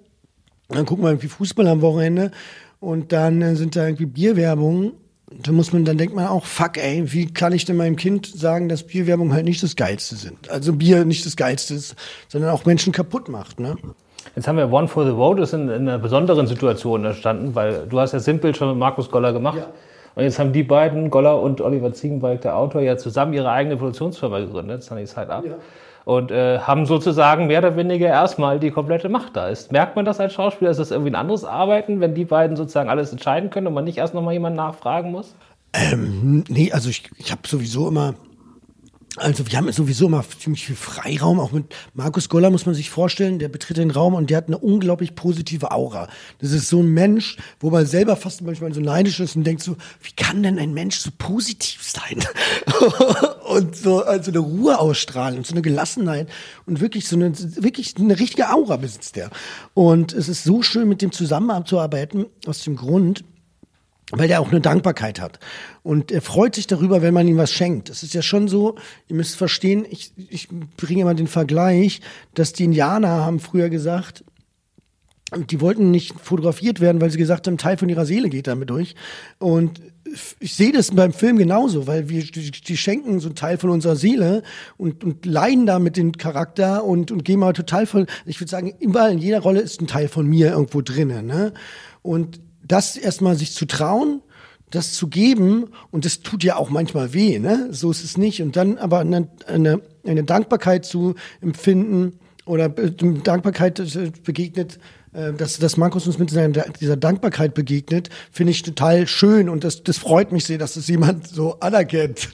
dann gucken wir irgendwie Fußball am Wochenende und dann äh, sind da irgendwie Bierwerbungen. Da muss man, dann denkt man auch, fuck ey, wie kann ich denn meinem Kind sagen, dass Bierwerbung halt nicht das Geilste sind? Also Bier nicht das Geilste ist, sondern auch Menschen kaputt macht, ne? Jetzt haben wir One for the Road, ist in, in einer besonderen Situation entstanden, weil du hast ja Simple schon mit Markus Goller gemacht. Ja. Und jetzt haben die beiden, Goller und Oliver Ziegenbalg, der Autor, ja zusammen ihre eigene Produktionsfirma gegründet, Sunny Side Up. Ja. Und äh, haben sozusagen mehr oder weniger erstmal die komplette Macht da. Ist, merkt man das als Schauspieler? Ist das irgendwie ein anderes Arbeiten, wenn die beiden sozusagen alles entscheiden können und man nicht erst nochmal jemanden nachfragen muss? Ähm, nee, also ich, ich habe sowieso immer, also wir haben sowieso immer ziemlich viel Freiraum, auch mit Markus Goller muss man sich vorstellen, der betritt den Raum und der hat eine unglaublich positive Aura. Das ist so ein Mensch, wo man selber fast manchmal so neidisch ist und denkt so, wie kann denn ein Mensch so positiv sein? und so also eine Ruhe ausstrahlen und so eine Gelassenheit und wirklich so eine, wirklich eine richtige Aura besitzt der. Und es ist so schön, mit dem zusammenzuarbeiten, aus dem Grund, weil der auch eine Dankbarkeit hat. Und er freut sich darüber, wenn man ihm was schenkt. Es ist ja schon so, ihr müsst verstehen, ich, ich bringe immer den Vergleich, dass die Indianer haben früher gesagt, die wollten nicht fotografiert werden, weil sie gesagt haben, Teil von ihrer Seele geht damit durch. Und ich sehe das beim Film genauso, weil wir die, die schenken so einen Teil von unserer Seele und, und leiden da mit dem Charakter und, und gehen mal total voll. Ich würde sagen, überall in jeder Rolle ist ein Teil von mir irgendwo drinnen. Ne? Und das erstmal sich zu trauen, das zu geben, und das tut ja auch manchmal weh, ne? So ist es nicht. Und dann aber eine, eine, eine Dankbarkeit zu empfinden oder Dankbarkeit äh, begegnet, äh, dass, dass Markus uns mit seiner, dieser Dankbarkeit begegnet, finde ich total schön und das, das freut mich sehr, dass das jemand so anerkennt.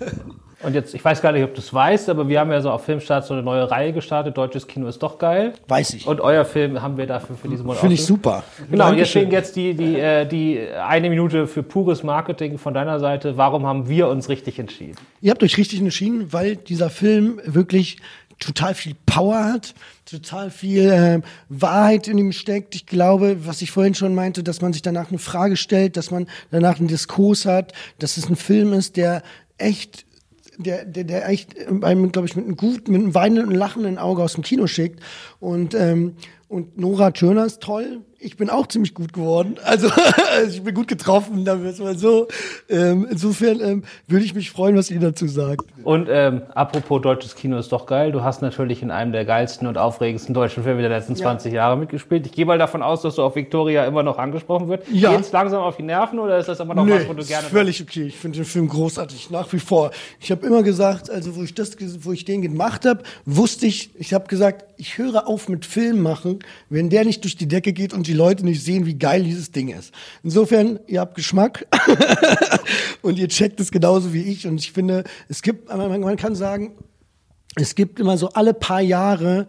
Und jetzt, ich weiß gar nicht, ob du es weißt, aber wir haben ja so auf Filmstart so eine neue Reihe gestartet. Deutsches Kino ist doch geil. Weiß ich. Und euer Film haben wir dafür für diesen Monat Finde ich super. Genau, Dankeschön. deswegen jetzt die, die, äh, die eine Minute für pures Marketing von deiner Seite. Warum haben wir uns richtig entschieden? Ihr habt euch richtig entschieden, weil dieser Film wirklich total viel Power hat, total viel äh, Wahrheit in ihm steckt. Ich glaube, was ich vorhin schon meinte, dass man sich danach eine Frage stellt, dass man danach einen Diskurs hat, dass es ein Film ist, der echt der, der, der echt einem, glaube ich, mit einem guten, mit einem weinenden lachenden Auge aus dem Kino schickt. Und, ähm, und Nora Turner ist toll. Ich bin auch ziemlich gut geworden. Also, also ich bin gut getroffen, da wir es mal so. Ähm, insofern ähm, würde ich mich freuen, was ihr dazu sagt. Und ähm, apropos deutsches Kino ist doch geil. Du hast natürlich in einem der geilsten und aufregendsten deutschen Filme der letzten 20 Jahre mitgespielt. Ich gehe mal davon aus, dass du auf Victoria immer noch angesprochen wird. Ja. Geht's langsam auf die Nerven oder ist das immer noch was, wo du ist gerne völlig okay. Ich finde den Film großartig, nach wie vor. Ich habe immer gesagt, also wo ich das, wo ich den gemacht habe, wusste ich, ich habe gesagt, ich höre auf mit Film machen, wenn der nicht durch die Decke geht und die Leute nicht sehen, wie geil dieses Ding ist. Insofern, ihr habt Geschmack und ihr checkt es genauso wie ich. Und ich finde, es gibt, man, kann sagen, es gibt immer so alle paar Jahre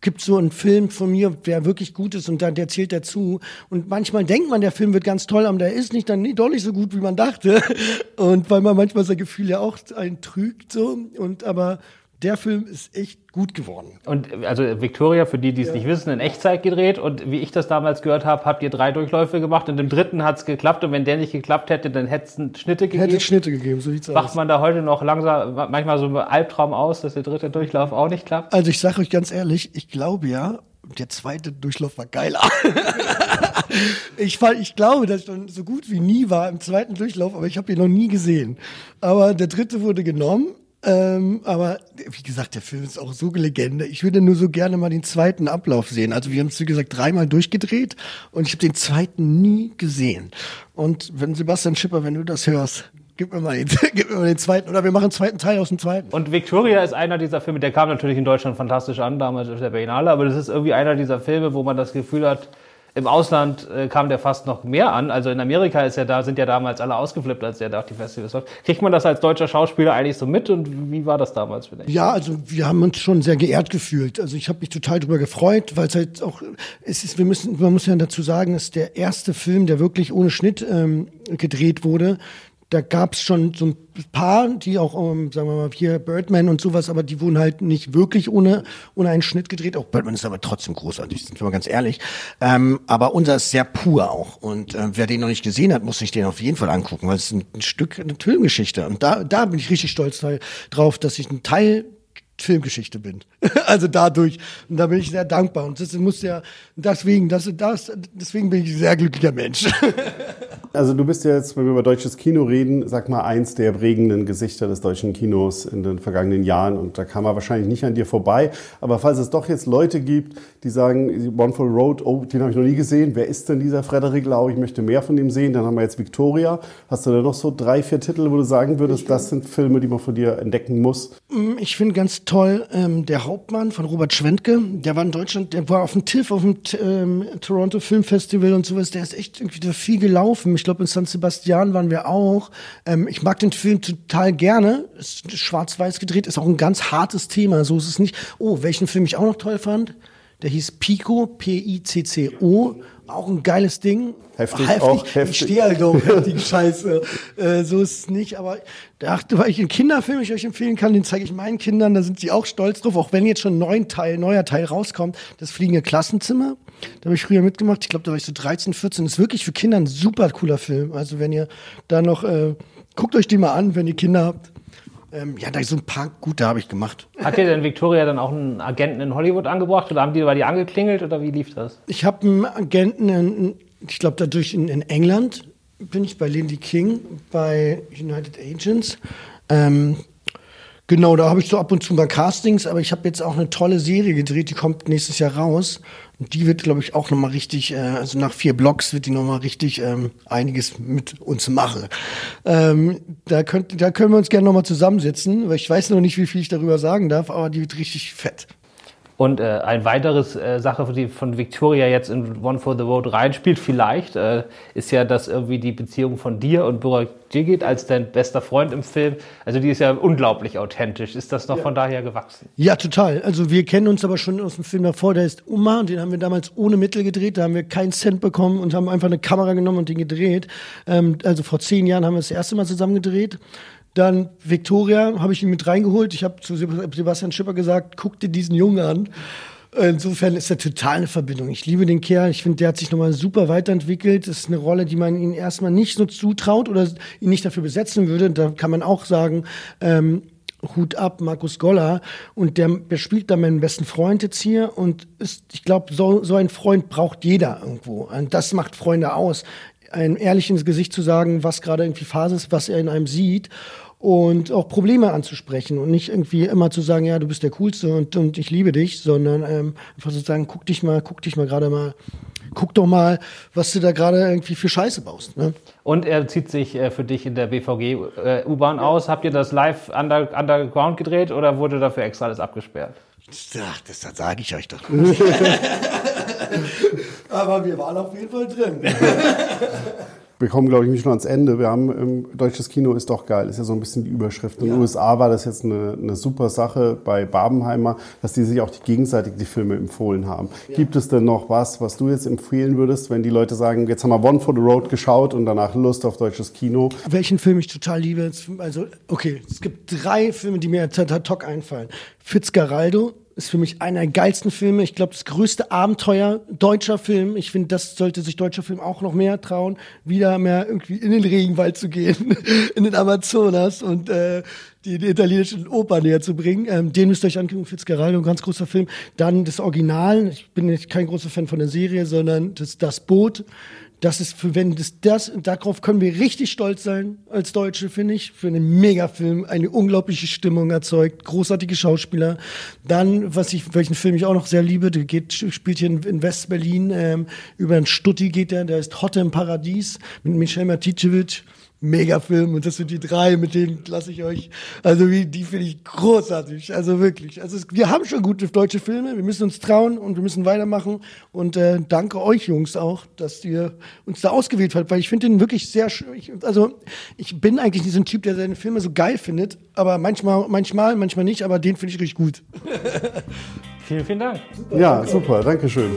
gibt so einen Film von mir, der wirklich gut ist und dann der zählt dazu. Und manchmal denkt man, der Film wird ganz toll, aber der ist nicht dann doch nicht so gut, wie man dachte. Und weil man manchmal sein Gefühl ja auch einen trügt so. Und aber der Film ist echt gut geworden. Und also Victoria, für die, die es nicht wissen, in Echtzeit gedreht. Und wie ich das damals gehört habe, habt ihr drei Durchläufe gemacht und im dritten hat's geklappt. Und wenn der nicht geklappt hätte, dann hätte es Schnitte gegeben. Hätte Schnitte gegeben, so sieht's Wacht aus. man da heute noch langsam, manchmal so einen Albtraum aus, dass der dritte Durchlauf auch nicht klappt? Also ich sage euch ganz ehrlich, ich glaube ja, der zweite Durchlauf war geiler. ich, fand, ich glaube, dass ich schon so gut wie nie war im zweiten Durchlauf, aber ich habe ihn noch nie gesehen. Aber der dritte wurde genommen. Ähm, aber wie gesagt, der Film ist auch so eine Legende. Ich würde nur so gerne mal den zweiten Ablauf sehen. Also wir haben es, wie gesagt, dreimal durchgedreht und ich habe den zweiten nie gesehen. Und wenn Sebastian Schipper, wenn du das hörst, gib mir mal den, gib mir mal den zweiten. Oder wir machen einen zweiten Teil aus dem zweiten. Und Victoria ist einer dieser Filme, der kam natürlich in Deutschland fantastisch an, damals auf der Berlinale, aber das ist irgendwie einer dieser Filme, wo man das Gefühl hat, im Ausland äh, kam der fast noch mehr an. Also in Amerika ist ja da, sind ja damals alle ausgeflippt, als der da auf die Festivals läuft. Kriegt man das als deutscher Schauspieler eigentlich so mit und wie war das damals für dich? Ja, also wir haben uns schon sehr geehrt gefühlt. Also ich habe mich total drüber gefreut, weil es halt auch, es ist, wir müssen, man muss ja dazu sagen, es ist der erste Film, der wirklich ohne Schnitt ähm, gedreht wurde da gab es schon so ein paar, die auch, um, ähm, sagen wir mal, hier Birdman und sowas, aber die wurden halt nicht wirklich ohne, ohne einen Schnitt gedreht. Auch Birdman ist aber trotzdem großartig, sind wir mal ganz ehrlich. Ähm, aber unser ist sehr pur auch. Und äh, wer den noch nicht gesehen hat, muss sich den auf jeden Fall angucken, weil es ist ein, ein Stück eine Filmgeschichte. Und da, da bin ich richtig stolz drauf, dass ich ein Teil Filmgeschichte bin. also dadurch. Und da bin ich sehr dankbar. Und das muss ja, deswegen, das, das, deswegen bin ich ein sehr glücklicher Mensch. also du bist ja jetzt, wenn wir über deutsches Kino reden, sag mal, eins der prägenden Gesichter des deutschen Kinos in den vergangenen Jahren. Und da kam er wahrscheinlich nicht an dir vorbei. Aber falls es doch jetzt Leute gibt, die sagen, One for Road, oh, den habe ich noch nie gesehen. Wer ist denn dieser Frederik Lau? Ich möchte mehr von dem sehen. Dann haben wir jetzt Victoria. Hast du da noch so drei, vier Titel, wo du sagen würdest, das sind Filme, die man von dir entdecken muss? Ich finde ganz toll. Ähm, der Hauptmann von Robert Schwentke, der war in Deutschland, der war auf dem TIFF, auf dem ähm, Toronto Film Festival und sowas. Der ist echt irgendwie da viel gelaufen. Ich glaube, in San Sebastian waren wir auch. Ähm, ich mag den Film total gerne. Ist schwarz-weiß gedreht, ist auch ein ganz hartes Thema. So ist es nicht. Oh, welchen Film ich auch noch toll fand. Der hieß Pico, P-I-C-C-O. Auch ein geiles Ding. Heftig, heftig. auch heftig. Ich stehe halt auf heftige Scheiße. Äh, so ist es nicht, aber dachte, weil ich einen Kinderfilm ich euch empfehlen kann, den zeige ich meinen Kindern, da sind sie auch stolz drauf, auch wenn jetzt schon ein neuer Teil, neuer Teil rauskommt, das fliegende Klassenzimmer. Da habe ich früher mitgemacht, ich glaube, da war ich so 13, 14. Das ist wirklich für Kinder ein super cooler Film. Also wenn ihr da noch, äh, guckt euch den mal an, wenn ihr Kinder habt. Ähm, ja, da ist so ein paar gute habe ich gemacht. Hat dir denn Victoria dann auch einen Agenten in Hollywood angebracht oder haben die bei dir angeklingelt oder wie lief das? Ich habe einen Agenten, in, ich glaube dadurch in, in, England bin ich bei Lindy King bei United Agents. Ähm, genau, da habe ich so ab und zu mal Castings, aber ich habe jetzt auch eine tolle Serie gedreht, die kommt nächstes Jahr raus. Und die wird, glaube ich, auch nochmal richtig, äh, also nach vier Blocks wird die nochmal richtig ähm, einiges mit uns machen. Ähm, da, könnt, da können wir uns gerne nochmal zusammensetzen, weil ich weiß noch nicht, wie viel ich darüber sagen darf, aber die wird richtig fett. Und äh, ein weiteres äh, Sache, die von Victoria jetzt in One for the Road reinspielt, vielleicht, äh, ist ja, dass irgendwie die Beziehung von dir und Burak Jigit als dein bester Freund im Film, also die ist ja unglaublich authentisch. Ist das noch ja. von daher gewachsen? Ja, total. Also wir kennen uns aber schon aus dem Film davor, der ist Uma, den haben wir damals ohne Mittel gedreht, da haben wir keinen Cent bekommen und haben einfach eine Kamera genommen und den gedreht. Ähm, also vor zehn Jahren haben wir das erste Mal zusammen gedreht. Dann Victoria habe ich ihn mit reingeholt. Ich habe zu Sebastian Schipper gesagt, guck dir diesen Jungen an. Insofern ist er total eine Verbindung. Ich liebe den Kerl. Ich finde, der hat sich nochmal super weiterentwickelt. Das ist eine Rolle, die man ihm erstmal nicht so zutraut oder ihn nicht dafür besetzen würde. Da kann man auch sagen, ähm, Hut ab, Markus Goller. Und der, der spielt da meinen besten Freund jetzt hier. Und ist, ich glaube, so, so ein Freund braucht jeder irgendwo. Und das macht Freunde aus. Ein ehrlich ins Gesicht zu sagen, was gerade irgendwie Phase ist, was er in einem sieht und auch Probleme anzusprechen und nicht irgendwie immer zu sagen, ja, du bist der Coolste und, und ich liebe dich, sondern ähm, einfach zu sagen, guck dich mal, guck dich mal gerade mal, guck doch mal, was du da gerade irgendwie für Scheiße baust. Ne? Und er zieht sich äh, für dich in der BVG äh, U-Bahn ja. aus. Habt ihr das live under, underground gedreht oder wurde dafür extra alles abgesperrt? Ach, das, das sage ich euch doch. Aber wir waren auf jeden Fall drin. wir kommen, glaube ich, nicht nur ans Ende. Wir haben ähm, deutsches Kino ist doch geil, ist ja so ein bisschen die Überschrift. In den USA war das jetzt eine, eine super Sache bei Babenheimer, dass die sich auch die gegenseitig die Filme empfohlen haben. Ja. Gibt es denn noch was, was du jetzt empfehlen würdest, wenn die Leute sagen, jetzt haben wir One for the Road geschaut und danach Lust auf deutsches Kino? Welchen Film ich total liebe? Also, okay, es gibt drei Filme, die mir ad hoc einfallen. Fitzgeraldo, ist für mich einer der geilsten Filme. Ich glaube, das größte Abenteuer deutscher Film. Ich finde, das sollte sich deutscher Film auch noch mehr trauen, wieder mehr irgendwie in den Regenwald zu gehen, in den Amazonas und äh, die, die italienischen Oper näher zu bringen. Ähm, den müsst ihr euch angucken, Fitzgeraldo, ein ganz großer Film. Dann das Original, ich bin nicht kein großer Fan von der Serie, sondern das, das Boot. Das ist für, wenn das, das, darauf können wir richtig stolz sein als Deutsche, finde ich. Für einen Megafilm, eine unglaubliche Stimmung erzeugt, großartige Schauspieler. Dann, was ich, welchen Film ich auch noch sehr liebe, der geht, spielt hier in, in West-Berlin, ähm, über einen Stutti geht der, der ist Hotte im Paradies mit Michel Maticevic. Megafilm und das sind die drei, mit denen lasse ich euch, also wie, die finde ich großartig, also wirklich. Also es, wir haben schon gute deutsche Filme, wir müssen uns trauen und wir müssen weitermachen und äh, danke euch Jungs auch, dass ihr uns da ausgewählt habt, weil ich finde den wirklich sehr schön. Ich, also ich bin eigentlich nicht so ein Typ, der seine Filme so geil findet, aber manchmal, manchmal, manchmal nicht, aber den finde ich richtig gut. vielen, vielen Dank. Ja, super, danke schön.